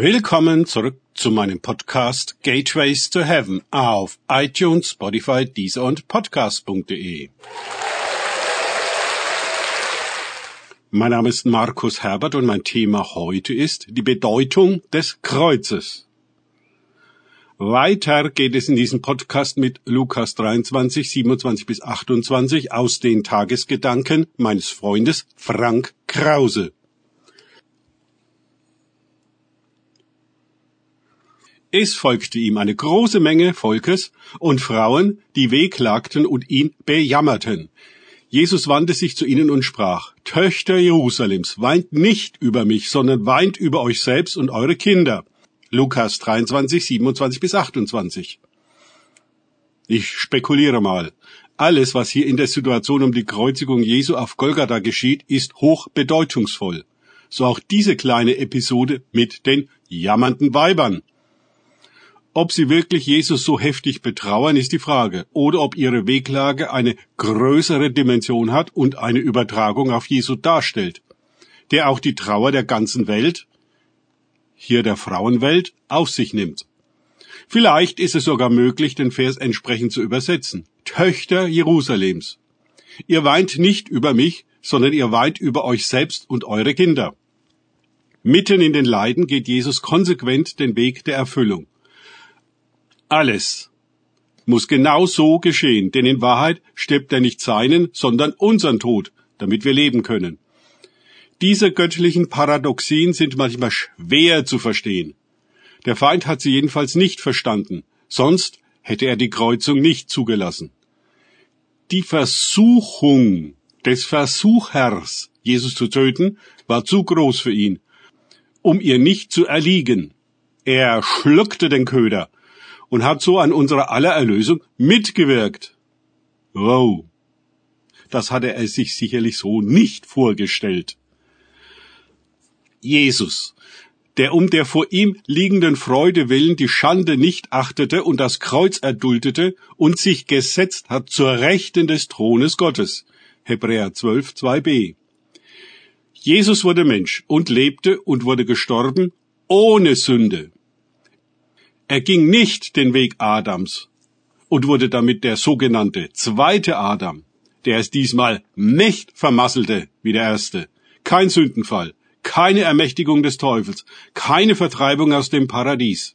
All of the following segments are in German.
Willkommen zurück zu meinem Podcast Gateways to Heaven auf iTunes, Spotify, Deezer und Podcast.de. Mein Name ist Markus Herbert und mein Thema heute ist die Bedeutung des Kreuzes. Weiter geht es in diesem Podcast mit Lukas 23, 27 bis 28 aus den Tagesgedanken meines Freundes Frank Krause. Es folgte ihm eine große Menge Volkes und Frauen, die wehklagten und ihn bejammerten. Jesus wandte sich zu ihnen und sprach, Töchter Jerusalems, weint nicht über mich, sondern weint über euch selbst und eure Kinder. Lukas 23, 27 bis 28. Ich spekuliere mal. Alles, was hier in der Situation um die Kreuzigung Jesu auf Golgatha geschieht, ist hoch bedeutungsvoll. So auch diese kleine Episode mit den jammernden Weibern. Ob sie wirklich Jesus so heftig betrauern, ist die Frage, oder ob ihre Weglage eine größere Dimension hat und eine Übertragung auf Jesu darstellt, der auch die Trauer der ganzen Welt, hier der Frauenwelt, auf sich nimmt. Vielleicht ist es sogar möglich, den Vers entsprechend zu übersetzen. Töchter Jerusalems. Ihr weint nicht über mich, sondern ihr weint über euch selbst und eure Kinder. Mitten in den Leiden geht Jesus konsequent den Weg der Erfüllung. Alles muss genau so geschehen, denn in Wahrheit stirbt er nicht seinen, sondern unseren Tod, damit wir leben können. Diese göttlichen Paradoxien sind manchmal schwer zu verstehen. Der Feind hat sie jedenfalls nicht verstanden, sonst hätte er die Kreuzung nicht zugelassen. Die Versuchung des Versuchers, Jesus zu töten, war zu groß für ihn, um ihr nicht zu erliegen. Er schluckte den Köder und hat so an unserer aller Erlösung mitgewirkt. Wow. Das hatte er sich sicherlich so nicht vorgestellt. Jesus, der um der vor ihm liegenden Freude willen die Schande nicht achtete und das Kreuz erduldete und sich gesetzt hat zur Rechten des Thrones Gottes. Hebräer 12, 2b. Jesus wurde Mensch und lebte und wurde gestorben ohne Sünde. Er ging nicht den Weg Adams und wurde damit der sogenannte zweite Adam, der es diesmal nicht vermasselte wie der erste. Kein Sündenfall, keine Ermächtigung des Teufels, keine Vertreibung aus dem Paradies.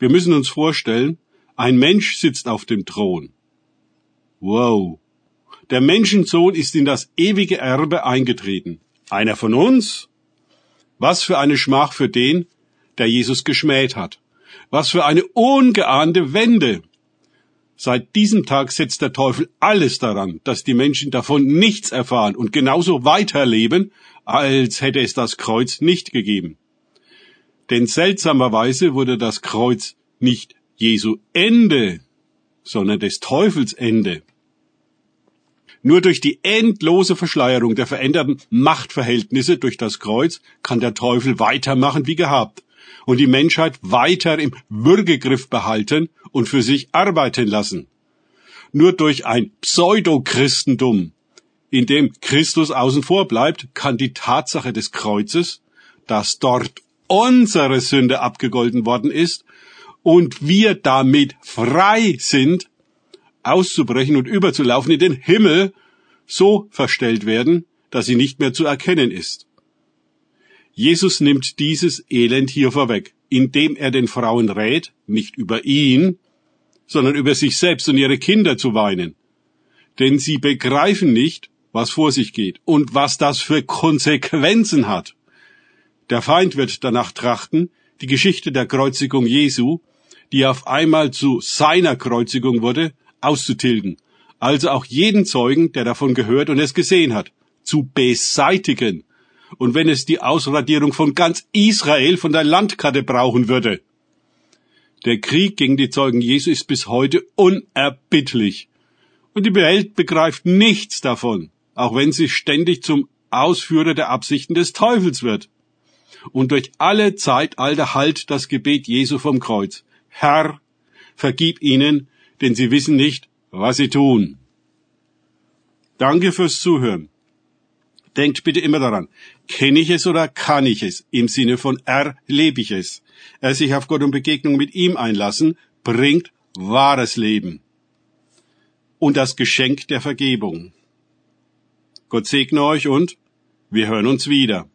Wir müssen uns vorstellen, ein Mensch sitzt auf dem Thron. Wow. Der Menschensohn ist in das ewige Erbe eingetreten. Einer von uns? Was für eine Schmach für den, der Jesus geschmäht hat. Was für eine ungeahnte Wende! Seit diesem Tag setzt der Teufel alles daran, dass die Menschen davon nichts erfahren und genauso weiterleben, als hätte es das Kreuz nicht gegeben. Denn seltsamerweise wurde das Kreuz nicht Jesu Ende, sondern des Teufels Ende. Nur durch die endlose Verschleierung der veränderten Machtverhältnisse durch das Kreuz kann der Teufel weitermachen wie gehabt und die Menschheit weiter im Würgegriff behalten und für sich arbeiten lassen. Nur durch ein Pseudo-Christentum, in dem Christus außen vor bleibt, kann die Tatsache des Kreuzes, dass dort unsere Sünde abgegolten worden ist und wir damit frei sind, auszubrechen und überzulaufen in den Himmel, so verstellt werden, dass sie nicht mehr zu erkennen ist. Jesus nimmt dieses Elend hier vorweg, indem er den Frauen rät, nicht über ihn, sondern über sich selbst und ihre Kinder zu weinen. Denn sie begreifen nicht, was vor sich geht und was das für Konsequenzen hat. Der Feind wird danach trachten, die Geschichte der Kreuzigung Jesu, die auf einmal zu seiner Kreuzigung wurde, auszutilgen, also auch jeden Zeugen, der davon gehört und es gesehen hat, zu beseitigen und wenn es die Ausradierung von ganz Israel von der Landkarte brauchen würde. Der Krieg gegen die Zeugen Jesu ist bis heute unerbittlich. Und die Welt begreift nichts davon, auch wenn sie ständig zum Ausführer der Absichten des Teufels wird. Und durch alle Zeitalter halt das Gebet Jesu vom Kreuz. Herr, vergib ihnen, denn sie wissen nicht, was sie tun. Danke fürs Zuhören. Denkt bitte immer daran, Kenne ich es oder kann ich es? Im Sinne von erlebe ich es. Er sich auf Gott und Begegnung mit ihm einlassen, bringt wahres Leben. Und das Geschenk der Vergebung. Gott segne euch und wir hören uns wieder.